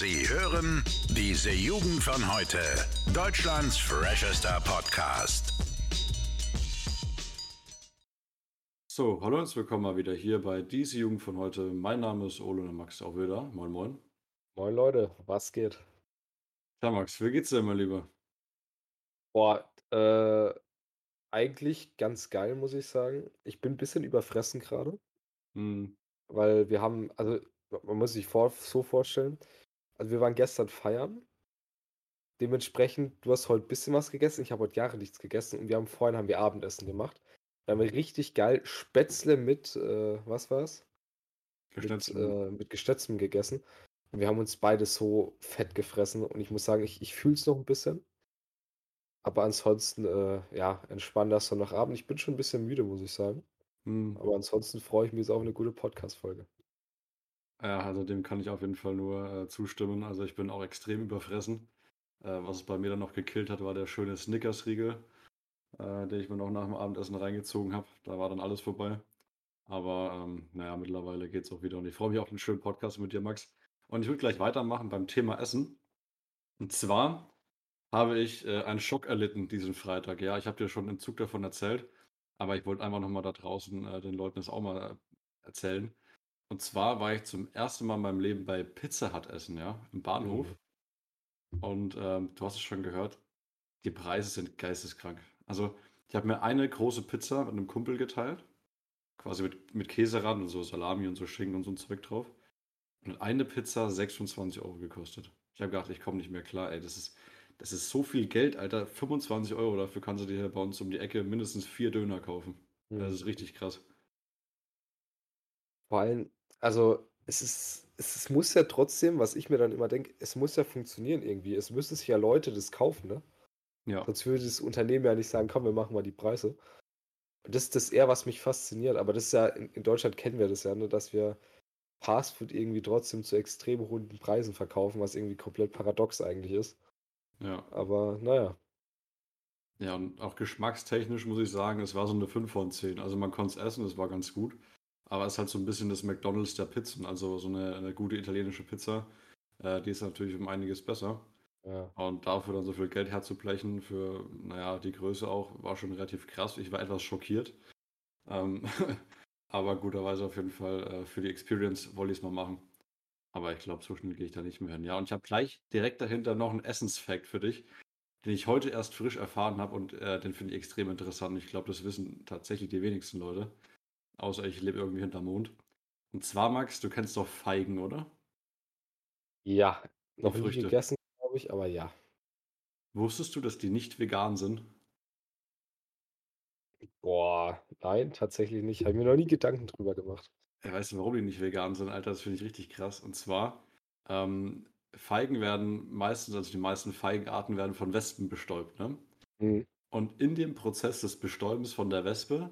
Sie hören diese Jugend von heute. Deutschlands freshester Podcast. So, hallo und willkommen mal wieder hier bei diese Jugend von heute. Mein Name ist Ole und Max auch wieder. Moin, moin. Moin Leute, was geht? Ja, Max, wie geht's dir, mein Lieber? Boah, äh, eigentlich ganz geil, muss ich sagen. Ich bin ein bisschen überfressen gerade, Hm, weil wir haben, also man muss sich vor, so vorstellen, also wir waren gestern feiern. Dementsprechend, du hast heute ein bisschen was gegessen, ich habe heute Jahre nichts gegessen und wir haben vorhin haben wir Abendessen gemacht. Da haben wir richtig geil Spätzle mit, äh, was war's? Mit, geschnitzt. äh, mit Geschnetzeltem gegessen. Und wir haben uns beide so fett gefressen und ich muss sagen, ich, ich fühle es noch ein bisschen. Aber ansonsten, äh, ja, entspannt das Sonntagabend. Ich bin schon ein bisschen müde, muss ich sagen. Hm, Aber ansonsten freue ich mich jetzt auf eine gute Podcast-Folge. Ja, also dem kann ich auf jeden Fall nur äh, zustimmen. Also ich bin auch extrem überfressen. Äh, was es bei mir dann noch gekillt hat, war der schöne Snickers-Riegel, äh, den ich mir noch nach dem Abendessen reingezogen habe. Da war dann alles vorbei. Aber ähm, naja, mittlerweile geht's auch wieder. Und ich freue mich auf einen schönen Podcast mit dir, Max. Und ich würde gleich weitermachen beim Thema Essen. Und zwar habe ich äh, einen Schock erlitten diesen Freitag. Ja, ich habe dir schon im Zug davon erzählt, aber ich wollte einfach nochmal da draußen äh, den Leuten das auch mal äh, erzählen. Und zwar war ich zum ersten Mal in meinem Leben bei Pizza Hut essen, ja, im Bahnhof. Und ähm, du hast es schon gehört, die Preise sind geisteskrank. Also, ich habe mir eine große Pizza mit einem Kumpel geteilt, quasi mit, mit Käserand und so Salami und so Schinken und so ein Zeug drauf. Und eine Pizza 26 Euro gekostet. Ich habe gedacht, ich komme nicht mehr klar, ey, das ist, das ist so viel Geld, Alter. 25 Euro, dafür kannst du dir hier bei uns um die Ecke mindestens vier Döner kaufen. Das ist richtig krass. Vor allem, also es ist, es, es muss ja trotzdem, was ich mir dann immer denke, es muss ja funktionieren irgendwie. Es müssen sich ja Leute das kaufen, ne? Ja, Sonst würde das Unternehmen ja nicht sagen, komm, wir machen mal die Preise. Und das ist das eher, was mich fasziniert. Aber das ist ja, in, in Deutschland kennen wir das ja, ne, dass wir Fastfood irgendwie trotzdem zu extrem hohen Preisen verkaufen, was irgendwie komplett paradox eigentlich ist. ja. Aber naja. Ja, und auch geschmackstechnisch muss ich sagen, es war so eine 5 von 10. Also man konnte es essen, es war ganz gut. Aber es ist halt so ein bisschen das McDonald's der Pizzen. Also so eine, eine gute italienische Pizza, äh, die ist natürlich um einiges besser. Ja. Und dafür dann so viel Geld herzublechen für, naja, die Größe auch, war schon relativ krass. Ich war etwas schockiert. Ähm, aber guterweise auf jeden Fall äh, für die Experience wollte ich es mal machen. Aber ich glaube, so schnell gehe ich da nicht mehr hin. Ja, und ich habe gleich direkt dahinter noch einen Essensfact für dich, den ich heute erst frisch erfahren habe und äh, den finde ich extrem interessant. Ich glaube, das wissen tatsächlich die wenigsten Leute. Außer ich lebe irgendwie hinterm Mond. Und zwar, Max, du kennst doch Feigen, oder? Ja, noch nie gegessen, glaube ich, aber ja. Wusstest du, dass die nicht vegan sind? Boah, nein, tatsächlich nicht. Habe ich mir noch nie Gedanken drüber gemacht. Ja, weißt du, warum die nicht vegan sind, Alter? Das finde ich richtig krass. Und zwar, ähm, Feigen werden meistens, also die meisten Feigenarten werden von Wespen bestäubt, ne? Hm. Und in dem Prozess des Bestäubens von der Wespe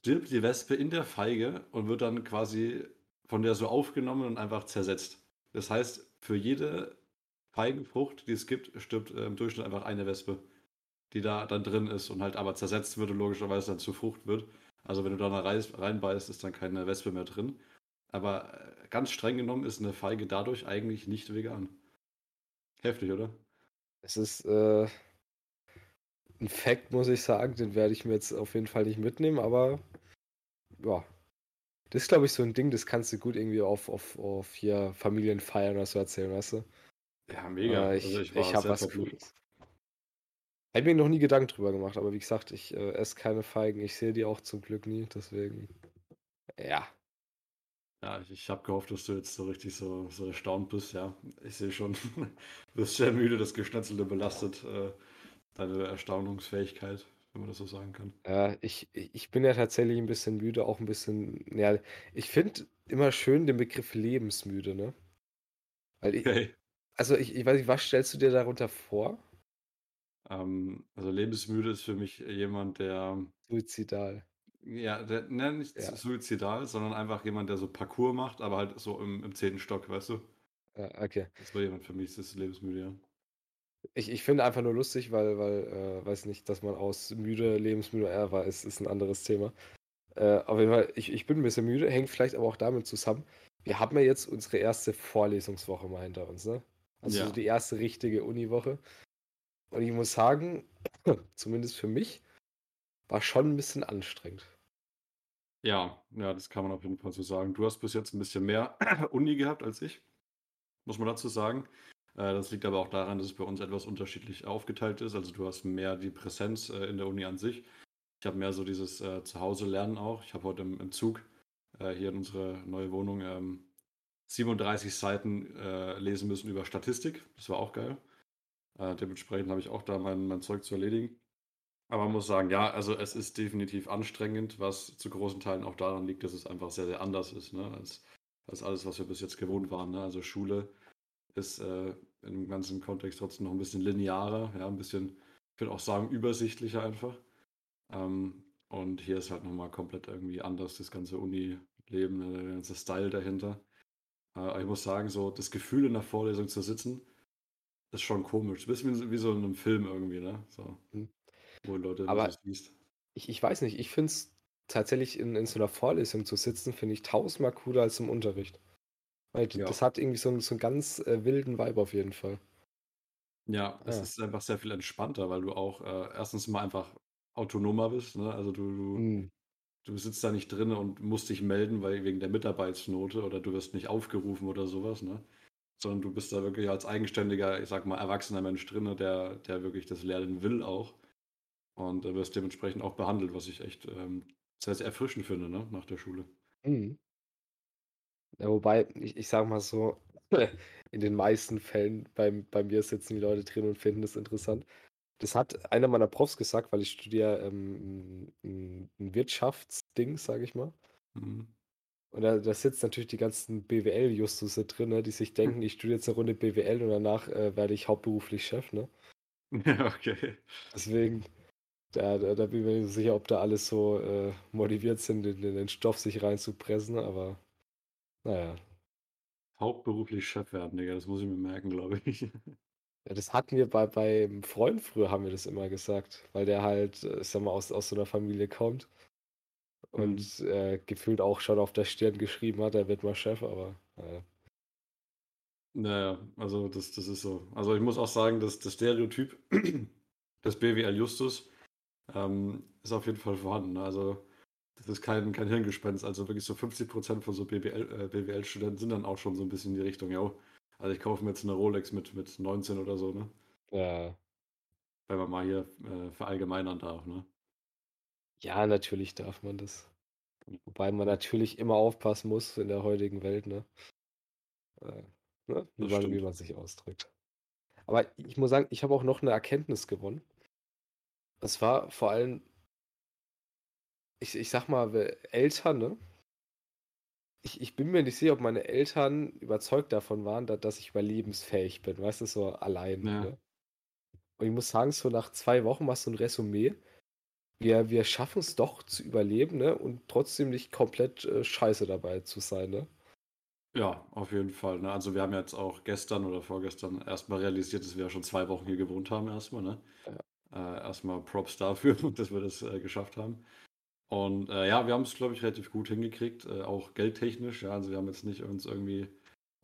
stirbt die Wespe in der Feige und wird dann quasi von der so aufgenommen und einfach zersetzt. Das heißt, für jede Feigenfrucht, die es gibt, stirbt äh, im Durchschnitt einfach eine Wespe, die da dann drin ist und halt aber zersetzt wird und logischerweise dann zur Frucht wird. Also wenn du da reinbeißt, ist dann keine Wespe mehr drin. Aber äh, ganz streng genommen ist eine Feige dadurch eigentlich nicht vegan. Heftig, oder? Es ist äh, ein Fact, muss ich sagen, den werde ich mir jetzt auf jeden Fall nicht mitnehmen, aber ja. Das ist, glaube ich, so ein Ding, das kannst du gut irgendwie auf, auf, auf hier Familienfeiern oder so erzählen, weißt du? Ja, mega. Äh, ich Also ich, war habe was. Cooles. Hätte mir noch nie Gedanken drüber gemacht, aber wie gesagt, ich äh, esse keine Feigen. Ich sehe die auch zum Glück nie, deswegen. Ja. Ja, ich, ich habe gehofft, dass du jetzt so richtig so, so erstaunt bist. Ja, ich sehe schon, du bist sehr müde, das Geschnetzelte belastet äh, deine Erstaunungsfähigkeit, wenn man das so sagen kann. Ja, ich, ich bin ja tatsächlich ein bisschen müde, auch ein bisschen. Ja, ich finde immer schön den Begriff lebensmüde, ne? Weil ich, Okay. also ich, ich weiß nicht, was stellst du dir darunter vor? Ähm, also lebensmüde ist für mich jemand, der, Suizidal. ja, der, ne, nicht Ja. suizidal, sondern einfach jemand, der so Parcours macht, aber halt so im, im zehnten Stock, weißt du? Ja, okay. Das war jemand für mich, das ist lebensmüde, ja. Ich, ich finde einfach nur lustig, weil, weil, äh, weiß nicht, dass man aus müde, lebensmüde er war, ist, ist ein anderes Thema. Äh, auf jeden Fall, ich, ich bin ein bisschen müde, hängt vielleicht aber auch damit zusammen, wir haben ja jetzt unsere erste Vorlesungswoche mal hinter uns, ne? Also Ja. so die erste richtige Uniwoche. Und ich muss sagen, zumindest für mich, war schon ein bisschen anstrengend. Ja, ja, das kann man auf jeden Fall so sagen. Du hast bis jetzt ein bisschen mehr Uni gehabt als ich, muss man dazu sagen. Äh, das liegt aber auch daran, dass es bei uns etwas unterschiedlich aufgeteilt ist. Also du hast mehr die Präsenz äh, in der Uni an sich. Ich habe mehr so dieses äh, Zuhause-Lernen auch. Ich habe heute im, Zug hier in unsere neue Wohnung ähm, 37 Seiten äh, lesen müssen über Statistik. Das war auch geil. Dementsprechend habe ich auch da mein, mein Zeug zu erledigen. Aber man muss sagen, ja, also es ist definitiv anstrengend, was zu großen Teilen auch daran liegt, dass es einfach sehr, sehr anders ist, ne, als, als alles, was wir bis jetzt gewohnt waren. Ne? Also Schule ist äh, im ganzen Kontext trotzdem noch ein bisschen linearer, ja, ein bisschen, ich würde auch sagen, übersichtlicher einfach. Ähm, und hier ist halt nochmal komplett irgendwie anders, das ganze Uni-Leben, der ganze Style dahinter. Äh, aber ich muss sagen, so das Gefühl in der Vorlesung zu sitzen, ist schon komisch. Ein bisschen wie, so in einem Film irgendwie, ne? So, Hm. wo Leute Aber so siehst. ich, ich weiß nicht, ich finde es tatsächlich in, in so einer Vorlesung zu sitzen, finde ich tausendmal cooler als im Unterricht. Weil Ja. das hat irgendwie so, einen- so einen ganz äh, wilden Vibe auf jeden Fall. Ja, es Ja. ist einfach sehr viel entspannter, weil du auch äh, erstens mal einfach autonomer bist, ne? Also du, du, Hm. du sitzt da nicht drin und musst dich melden, weil wegen der Mitarbeitsnote oder du wirst nicht aufgerufen oder sowas, ne? Sondern du bist da wirklich als eigenständiger, ich sag mal, erwachsener Mensch drin, der, der wirklich das lernen will auch. Und äh, wirst dementsprechend auch behandelt, was ich echt ähm, sehr, sehr erfrischend finde, ne? Nach der Schule. Mhm. Ja, wobei, ich, ich sag mal so, in den meisten Fällen bei, bei mir sitzen die Leute drin und finden das interessant. Das hat einer meiner Profs gesagt, weil ich studiere ähm, ein, ein Wirtschaftsding, sage ich mal. Mhm. Und da, da sitzen natürlich die ganzen BWL-Justusse drin, ne, die sich denken, ich studiere jetzt eine Runde BWL und danach äh, werde ich hauptberuflich Chef. Ne? Ja, okay. Deswegen, da, da, da bin ich mir nicht sicher, ob da alles so äh, motiviert sind, in, in den Stoff sich reinzupressen, aber naja. Hauptberuflich Chef werden, Digga, das muss ich mir merken, glaube ich. Ja, das hatten wir bei beim Freund früher, haben wir das immer gesagt, weil der halt, äh, ich sag mal, aus, aus so einer Familie kommt Mhm. und äh, gefühlt auch schon auf der Stirn geschrieben hat, er wird mal Chef, aber naja. Naja, also das, das ist so. Also ich muss auch sagen, dass das Stereotyp des BWL Justus ähm, ist auf jeden Fall vorhanden. Also das ist kein, kein Hirngespinst. Also wirklich so 50% von so BWL, äh, BWL-Studenten sind dann auch schon so ein bisschen in die Richtung, ja. Also ich kaufe mir jetzt eine Rolex mit, mit 19 oder so, ne? Ja, Wenn man mal hier äh, verallgemeinern darf, ne? ja, natürlich darf man das. Wobei man natürlich immer aufpassen muss in der heutigen Welt, ne? Äh, ne? Wie man, wie man sich ausdrückt. Aber ich muss sagen, ich habe auch noch eine Erkenntnis gewonnen. Das war vor allem, ich, ich sag mal, Eltern, ne? Ich, ich bin mir nicht sicher, ob meine Eltern überzeugt davon waren, da, dass ich überlebensfähig bin, weißt du, so allein, Ja. ne? Und ich muss sagen, so nach zwei Wochen machst du ein Resümee. Wir, wir schaffen es doch zu überleben, ne? Und trotzdem nicht komplett äh, scheiße dabei zu sein, ne? Ja, auf jeden Fall. Ne? Also wir haben jetzt auch gestern oder vorgestern erstmal realisiert, dass wir ja schon zwei Wochen hier gewohnt haben erstmal. Ne? Äh, erstmal Props dafür, dass wir das äh, geschafft haben. Und äh, ja, wir haben es, glaube ich, relativ gut hingekriegt, äh, auch geldtechnisch. Ja, also wir haben jetzt nicht uns irgendwie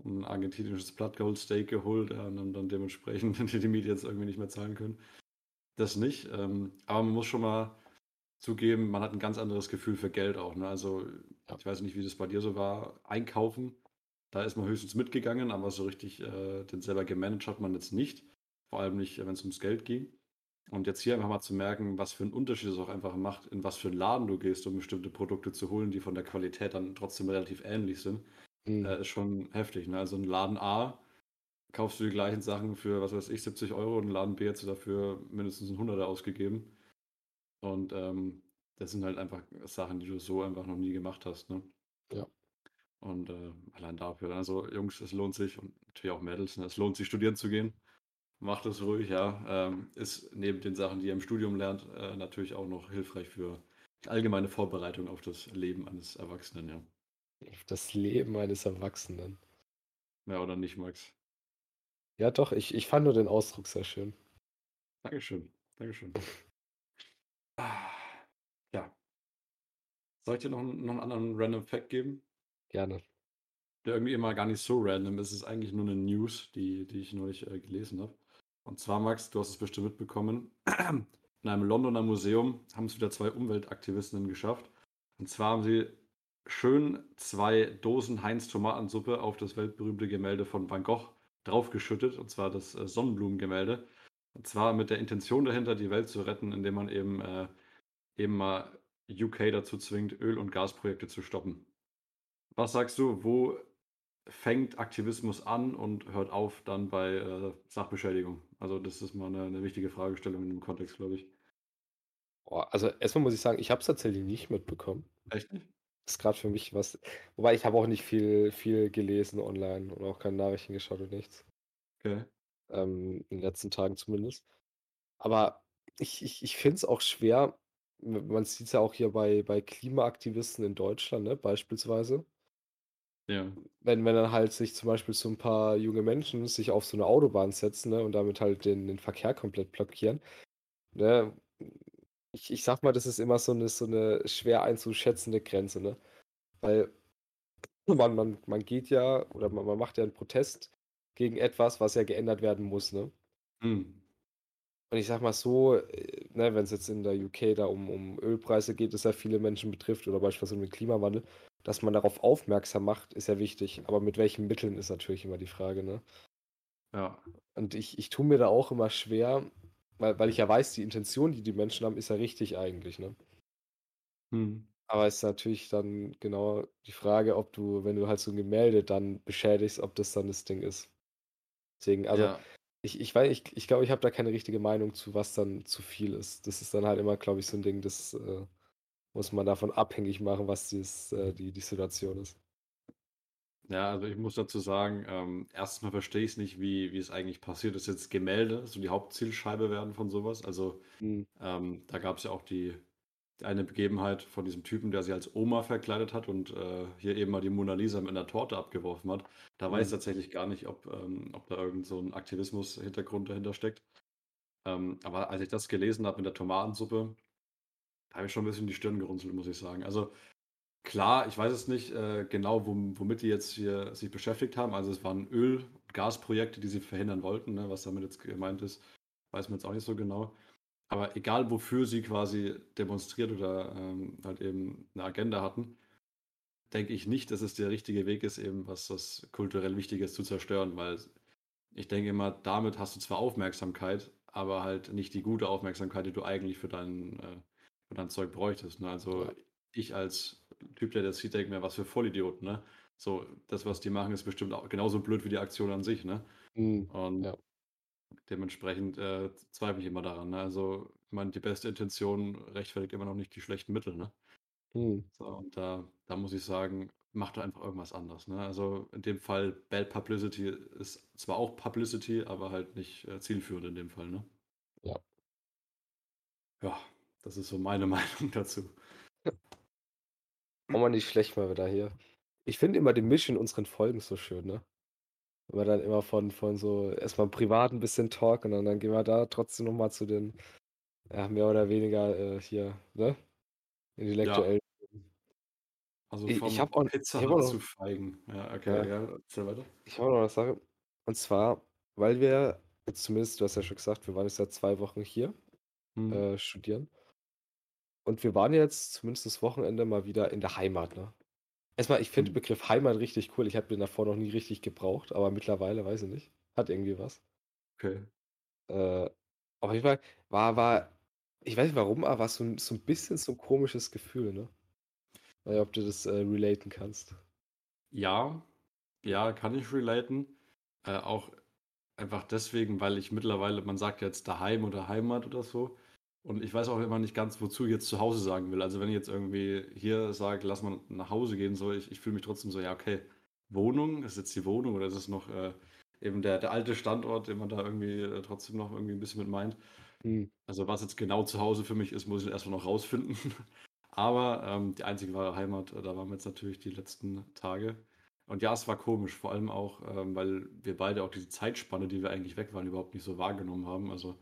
ein argentinisches Blood Gold Steak geholt ja, und haben dann dementsprechend die Miete jetzt irgendwie nicht mehr zahlen können. Das nicht. Ähm, aber man muss schon mal zugeben, man hat ein ganz anderes Gefühl für Geld auch. Ne? Also ich weiß nicht, wie das bei dir so war. Einkaufen, da ist man höchstens mitgegangen, aber so richtig äh, den selber gemanagt hat man jetzt nicht. Vor allem nicht, wenn es ums Geld ging. Und jetzt hier einfach mal zu merken, was für einen Unterschied es auch einfach macht, in was für einen Laden du gehst, um bestimmte Produkte zu holen, die von der Qualität dann trotzdem relativ ähnlich sind, Hm. äh, ist schon heftig. Ne? Also in Laden A kaufst du die gleichen Sachen für, was weiß ich, 70 Euro und in Laden B du dafür mindestens ein Hunderter ausgegeben. Und ähm, das sind halt einfach Sachen, die du so einfach noch nie gemacht hast. Ne? Ja. Und äh, allein dafür. Also Jungs, es lohnt sich und natürlich auch Mädels, ne? es lohnt sich studieren zu gehen. Macht es ruhig, ja. Ähm, ist neben den Sachen, die ihr im Studium lernt, äh, natürlich auch noch hilfreich für allgemeine Vorbereitung auf das Leben eines Erwachsenen, ja. Das Leben eines Erwachsenen. Ja, oder nicht, Max? Ja, doch, ich, ich fand nur den Ausdruck sehr schön. Dankeschön. Dankeschön. Ah, ja. Soll ich dir noch, einen- noch einen anderen Random Fact geben? Gerne. der irgendwie immer gar nicht so random ist. Es ist eigentlich nur eine News, die, die ich neulich äh, gelesen habe. Und zwar, Max, du hast es bestimmt mitbekommen, in einem Londoner Museum haben es wieder zwei Umweltaktivistinnen geschafft. Und zwar haben sie schön zwei Dosen Heinz-Tomatensuppe auf das weltberühmte Gemälde von Van Gogh draufgeschüttet, und zwar das äh, Sonnenblumengemälde. Und zwar mit der Intention dahinter, die Welt zu retten, indem man eben, äh, eben mal UK dazu zwingt, Öl- und Gasprojekte zu stoppen. Was sagst du, wo fängt Aktivismus an und hört auf dann bei äh, Sachbeschädigung? Also das ist mal eine, eine wichtige Fragestellung in dem Kontext, glaube ich. Oh, also erstmal muss ich sagen, ich habe es tatsächlich nicht mitbekommen. Echt nicht? Das ist gerade für mich was. Wobei ich habe auch nicht viel, viel gelesen online und auch keine Nachrichten geschaut und nichts. Okay. Ähm, in den letzten Tagen zumindest. Aber ich, ich, ich finde es auch schwer. Man sieht es ja auch hier bei, bei Klimaaktivisten in Deutschland, ne, beispielsweise. Ja. Wenn, wenn dann halt sich zum Beispiel so ein paar junge Menschen sich auf so eine Autobahn setzen, ne, und damit halt den, den Verkehr komplett blockieren. Ne, ich, ich sag mal, das ist immer so eine, so eine schwer einzuschätzende Grenze, ne? Weil man, man, man geht ja oder man, man macht ja einen Protest gegen etwas, was ja geändert werden muss, ne? Hm. Und ich sag mal so, äh, ne, wenn es jetzt in der UK da um, um Ölpreise geht, das ja viele Menschen betrifft oder beispielsweise um den Klimawandel, dass man darauf aufmerksam macht, ist ja wichtig. Aber mit welchen Mitteln ist natürlich immer die Frage, ne? Ja. Und ich, ich tue mir da auch immer schwer, weil, weil ich ja weiß, die Intention, die die Menschen haben, ist ja richtig eigentlich, ne? Hm. Aber es ist natürlich dann genau die Frage, ob du, wenn du halt so ein Gemälde dann beschädigst, ob das dann das Ding ist. Deswegen, also ja. ich, ich weiß, ich, ich glaube, ich habe da keine richtige Meinung zu, was dann zu viel ist. Das ist dann halt immer, glaube ich, so ein Ding, das äh, muss man davon abhängig machen, was dies, äh, die, die Situation ist. Ja, also ich muss dazu sagen, ähm, erstens mal verstehe ich es nicht, wie, wie es eigentlich passiert ist. Jetzt Gemälde, so die Hauptzielscheibe werden von sowas. Also Hm, ähm, da gab es ja auch die, die eine Begebenheit von diesem Typen, der sich als Oma verkleidet hat und äh, hier eben mal die Mona Lisa mit einer Torte abgeworfen hat. Da weiß ich hm, tatsächlich gar nicht, ob, ähm, ob da irgend so ein Aktivismus-Hintergrund dahinter steckt. Ähm, aber als ich das gelesen habe mit der Tomatensuppe, habe ich schon ein bisschen die Stirn gerunzelt, muss ich sagen. Also Klar, ich weiß es nicht äh, genau, wom womit die jetzt hier sich beschäftigt haben. Also es waren Öl- und Gasprojekte, die sie verhindern wollten. Ne? Was damit jetzt gemeint ist, weiß man jetzt auch nicht so genau. Aber egal, wofür sie quasi demonstriert oder ähm, halt eben eine Agenda hatten, denke ich nicht, dass es der richtige Weg ist, eben was, was kulturell Wichtiges zu zerstören, weil ich denke immer, damit hast du zwar Aufmerksamkeit, aber halt nicht die gute Aufmerksamkeit, die du eigentlich für dein, äh, für dein Zeug bräuchtest. Ne? Also ja. ich als Typ, der das sieht, denke mir, was für Vollidioten, ne? So, das, was die machen, ist bestimmt auch genauso blöd wie die Aktion an sich, ne? Hm, Und ja. dementsprechend äh, zweifle ich immer daran, ne? Also, ich meine, die beste Intention rechtfertigt immer noch nicht die schlechten Mittel, ne? Hm, So, und da, da muss ich sagen, mach doch einfach irgendwas anders, ne? Also in dem Fall, Bad Publicity ist zwar auch Publicity, aber halt nicht äh, zielführend in dem Fall, ne? ja. Ja, das ist so meine Meinung dazu. Auch mal nicht schlecht mal wieder hier. Ich finde immer die Mischung in unseren Folgen so schön, ne? Wenn wir dann immer von, von so erstmal privat ein bisschen Talk und dann, dann gehen wir da trotzdem nochmal zu den, ja, mehr oder weniger äh, hier, ne? Ja, Intellektuellen. also Ich, ich habe auch, ich Pizza hab auch zu noch, Feigen. Ja, okay, ja, ja, erzähl weiter. ich habe auch noch eine Sache. Und zwar, weil wir jetzt zumindest, du hast ja schon gesagt, wir waren jetzt seit zwei Wochen hier Hm, äh, studieren. Und wir waren jetzt zumindest das Wochenende mal wieder in der Heimat, ne? Erstmal, ich finde den hm, Begriff Heimat richtig cool. Ich habe den davor noch nie richtig gebraucht, aber mittlerweile weiß ich nicht. Hat irgendwie was. okay. Äh, auf jeden Fall war, war, ich weiß nicht warum, aber war so ein, so ein bisschen so ein komisches Gefühl, ne? Nicht, ob du das äh, relaten kannst. Ja, ja, kann ich relaten. Äh, auch einfach deswegen, weil ich mittlerweile, man sagt jetzt daheim oder Heimat oder so. Und ich weiß auch immer nicht ganz, wozu ich jetzt zu Hause sagen will. Also wenn ich jetzt irgendwie hier sage, lass mal nach Hause gehen, so, ich, ich fühle mich trotzdem so, ja, okay, Wohnung, ist jetzt die Wohnung oder ist es noch äh, eben der, der alte Standort, den man da irgendwie äh, trotzdem noch irgendwie ein bisschen mit meint. Hm, Also was jetzt genau zu Hause für mich ist, muss ich erstmal noch rausfinden. Aber ähm, die einzige wahre Heimat, äh, da waren wir jetzt natürlich die letzten Tage. Und ja, es war komisch, vor allem auch, ähm, weil wir beide auch diese Zeitspanne, die wir eigentlich weg waren, überhaupt nicht so wahrgenommen haben. Also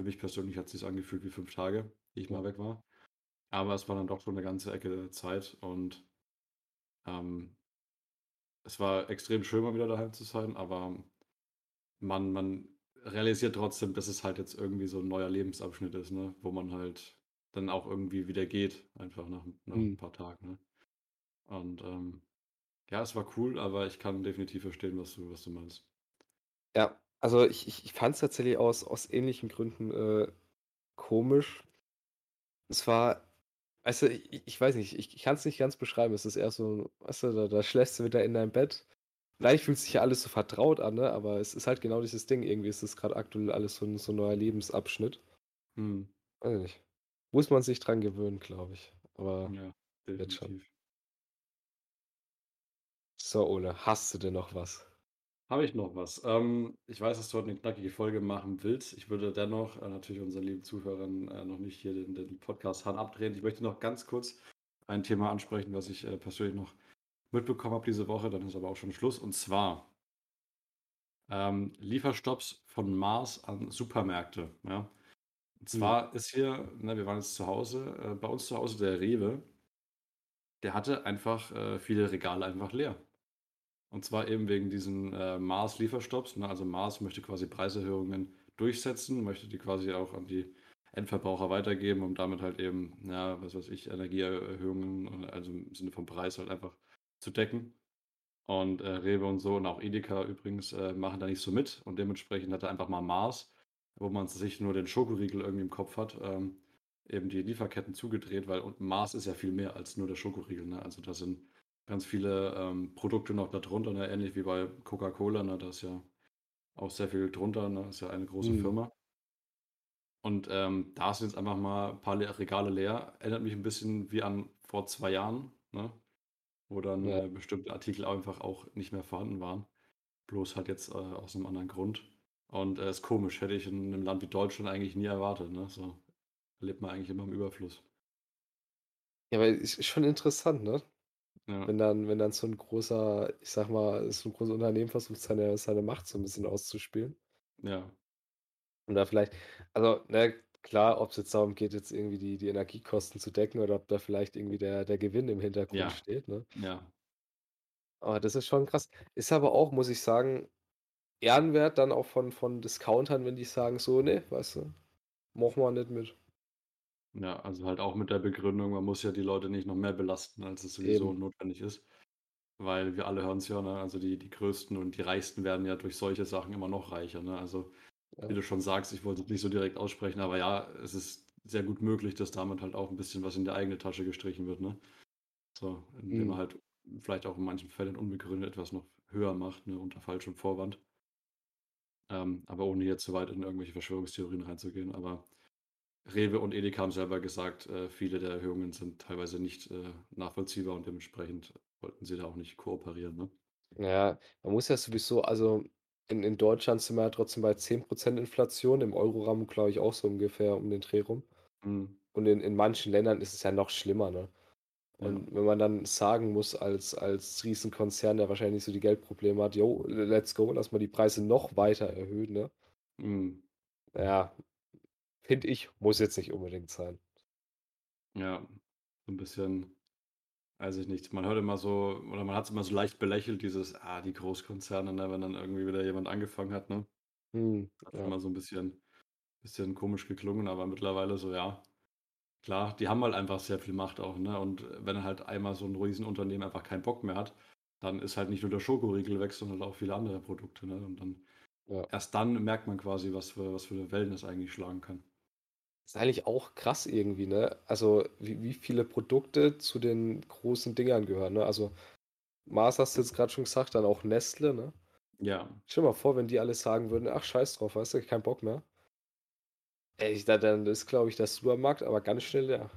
für mich persönlich hat es sich angefühlt wie fünf Tage, die ich mal weg war. Aber es war dann doch schon eine ganze Ecke Zeit und ähm, es war extrem schön, mal wieder daheim zu sein, aber man, man realisiert trotzdem, dass es halt jetzt irgendwie so ein neuer Lebensabschnitt ist, ne? Wo man halt dann auch irgendwie wieder geht, einfach nach, nach ein Mhm. paar Tagen, ne? Und ähm, ja, es war cool, aber ich kann definitiv verstehen, was du, was du meinst. Ja, also ich, ich, ich fand es tatsächlich aus, aus ähnlichen Gründen äh, komisch. Es war, du, ich, ich weiß nicht, ich, ich kann es nicht ganz beschreiben. Es ist eher so, weißt du, da, da schläfst du wieder in dein Bett. Eigentlich fühlt sich ja alles so vertraut an, ne? Aber es ist halt genau dieses Ding. Irgendwie ist es gerade aktuell alles so ein, so ein neuer Lebensabschnitt. Hm, Weiß ich nicht. Muss man sich dran gewöhnen, glaube ich. Aber ja, wird schon. So, Ole, hast du denn noch was? Habe ich noch was? Ähm, ich weiß, dass du heute eine knackige Folge machen willst. Ich würde dennoch äh, natürlich unseren lieben Zuhörern äh, noch nicht hier den, den Podcast Hahn abdrehen. Ich möchte noch ganz kurz ein Thema ansprechen, was ich äh, persönlich noch mitbekommen habe diese Woche. Dann ist aber auch schon Schluss. Und zwar ähm, Lieferstopps von Mars an Supermärkte. Ja? Und zwar ist hier, ne, wir waren jetzt zu Hause, äh, bei uns zu Hause der Rewe, der hatte einfach äh, viele Regale einfach leer. Und zwar eben wegen diesen äh, Mars-Lieferstopps. Ne? Also Mars möchte quasi Preiserhöhungen durchsetzen, möchte die quasi auch an die Endverbraucher weitergeben, um damit halt eben, ja, was weiß ich, Energieerhöhungen, also im Sinne vom Preis halt einfach zu decken. Und äh, Rewe und so und auch Edeka übrigens äh, machen da nicht so mit. Und dementsprechend hat er einfach mal Mars, wo man sich nur den Schokoriegel irgendwie im Kopf hat, ähm, eben die Lieferketten zugedreht, weil und Mars ist ja viel mehr als nur der Schokoriegel. Ne? Also da sind ganz viele ähm, Produkte noch darunter, ne? ähnlich wie bei Coca-Cola, ne? da ist ja auch sehr viel drunter, ne? ist ja eine große Mhm. Firma. Und ähm, da sind jetzt einfach mal ein paar Le Regale leer. Erinnert mich ein bisschen wie an vor zwei Jahren, ne? wo dann Ja. äh, bestimmte Artikel einfach auch nicht mehr vorhanden waren. Bloß halt jetzt äh, aus einem anderen Grund. Und äh, ist komisch, hätte ich in einem Land wie Deutschland eigentlich nie erwartet. Ne? So lebt man eigentlich immer im Überfluss. Ja, aber es ist schon interessant, ne? Ja, Wenn dann, wenn dann so ein großer, ich sag mal, so ein großes Unternehmen versucht, seine, seine Macht so ein bisschen auszuspielen. ja, Und da vielleicht, also, ne, klar, ob es jetzt darum geht, jetzt irgendwie die, die Energiekosten zu decken oder ob da vielleicht irgendwie der, der Gewinn im Hintergrund Ja. steht, ne? ja, Aber das ist schon krass. Ist aber auch, muss ich sagen, ehrenwert dann auch von, von Discountern, wenn die sagen, so, ne, weißt du, machen wir nicht mit. Ja. Also halt auch mit der Begründung, man muss ja die Leute nicht noch mehr belasten, als es sowieso Eben. notwendig ist. Weil wir alle hören es ja, ne? also die, die Größten und die Reichsten werden ja durch solche Sachen immer noch reicher. Ne? Also Ja. wie du schon sagst, ich wollte es nicht so direkt aussprechen, aber ja, es ist sehr gut möglich, dass damit halt auch ein bisschen was in die eigene Tasche gestrichen wird. Ne? So, indem Mhm. man halt vielleicht auch in manchen Fällen unbegründet etwas noch höher macht, ne? unter falschem Vorwand. Ähm, aber ohne jetzt zu weit in irgendwelche Verschwörungstheorien reinzugehen. Aber Rewe und Edeka haben selber gesagt, äh, viele der Erhöhungen sind teilweise nicht äh, nachvollziehbar und dementsprechend wollten sie da auch nicht kooperieren. Ne? Ja, man muss ja sowieso, also in, in Deutschland sind wir ja trotzdem bei 10% Inflation, im Euroraum glaube ich auch so ungefähr um den Dreh rum. Mhm. Und in, in manchen Ländern ist es ja noch schlimmer, ne? Ja. Und wenn man dann sagen muss, als, als Riesenkonzern, der wahrscheinlich nicht so die Geldprobleme hat, yo, let's go, lass mal die Preise noch weiter erhöhen, ne? Mhm. Ja, finde ich, muss jetzt nicht unbedingt sein. Ja, so ein bisschen, weiß ich nicht. Man hört immer so, oder man hat es immer so leicht belächelt, dieses, ah, die Großkonzerne, ne, wenn dann irgendwie wieder jemand angefangen hat, ne? Hm, Hat ja. immer so ein bisschen, bisschen komisch geklungen, aber mittlerweile so, ja, klar, die haben halt einfach sehr viel Macht auch, ne? Und wenn halt einmal so ein Riesenunternehmen einfach keinen Bock mehr hat, dann ist halt nicht nur der Schokoriegel weg, sondern auch viele andere Produkte, ne? Und dann, Ja. erst dann merkt man quasi, was für, was für eine Wellen das eigentlich schlagen kann. Ist eigentlich auch krass irgendwie, ne? Also, wie, wie viele Produkte zu den großen Dingern gehören, ne? Also, Mars hast du jetzt gerade schon gesagt, dann auch Nestle, ne? Ja, Stell dir mal vor, wenn die alle sagen würden, ach, scheiß drauf, weißt du, kein Bock mehr. Ey, dann ist, glaube ich, der Supermarkt aber ganz schnell leer.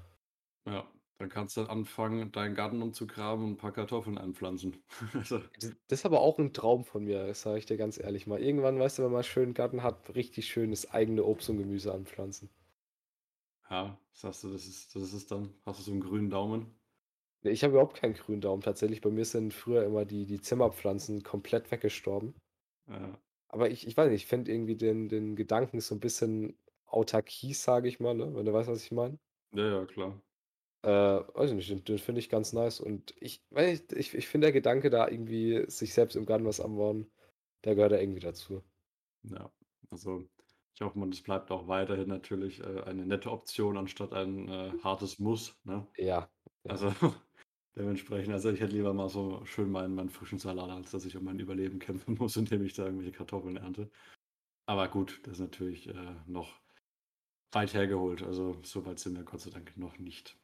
ja. Dann kannst du dann anfangen, deinen Garten umzugraben und ein paar Kartoffeln einpflanzen. Also, Das das ist aber auch ein Traum von mir, das sage ich dir ganz ehrlich mal. Irgendwann, weißt du, wenn man einen schönen Garten hat, richtig schönes eigene Obst und Gemüse anpflanzen. Ja, sagst du, das ist, das ist dann, hast du so einen grünen Daumen? Ich habe überhaupt keinen grünen Daumen. Tatsächlich, bei mir sind früher immer die, die Zimmerpflanzen komplett weggestorben. Ja, Aber ich, ich weiß nicht, ich finde irgendwie den, den Gedanken so ein bisschen Autarkie, sage ich mal, ne? Wenn du weißt, was ich meine. ja, ja, klar. Äh, weiß ich nicht, den, den finde ich ganz nice. Und ich, weiß ich, ich, ich finde der Gedanke da irgendwie, sich selbst im Garten was anbauen, der gehört da irgendwie dazu. Ja, also ich hoffe mal, das bleibt auch weiterhin natürlich äh, eine nette Option anstatt ein äh, hartes Muss. Ne? Ja. ja. Also dementsprechend, also ich hätte lieber mal so schön meinen, meinen frischen Salat, als dass ich um mein Überleben kämpfen muss, indem ich da irgendwelche Kartoffeln ernte. Aber gut, das ist natürlich äh, noch weit hergeholt. Also so weit sind wir Gott sei Dank noch nicht.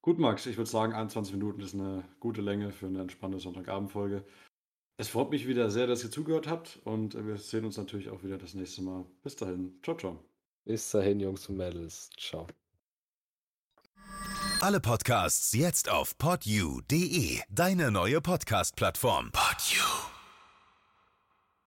Gut, Max, ich würde sagen, 21 Minuten ist eine gute Länge für eine entspannte Sonntagabendfolge. Es freut mich wieder sehr, dass ihr zugehört habt und wir sehen uns natürlich auch wieder das nächste Mal. Bis dahin. Ciao, ciao. Bis dahin, Jungs und Mädels. Ciao. Alle Podcasts jetzt auf podyou.de, deine neue Podcast-Plattform. Podyou.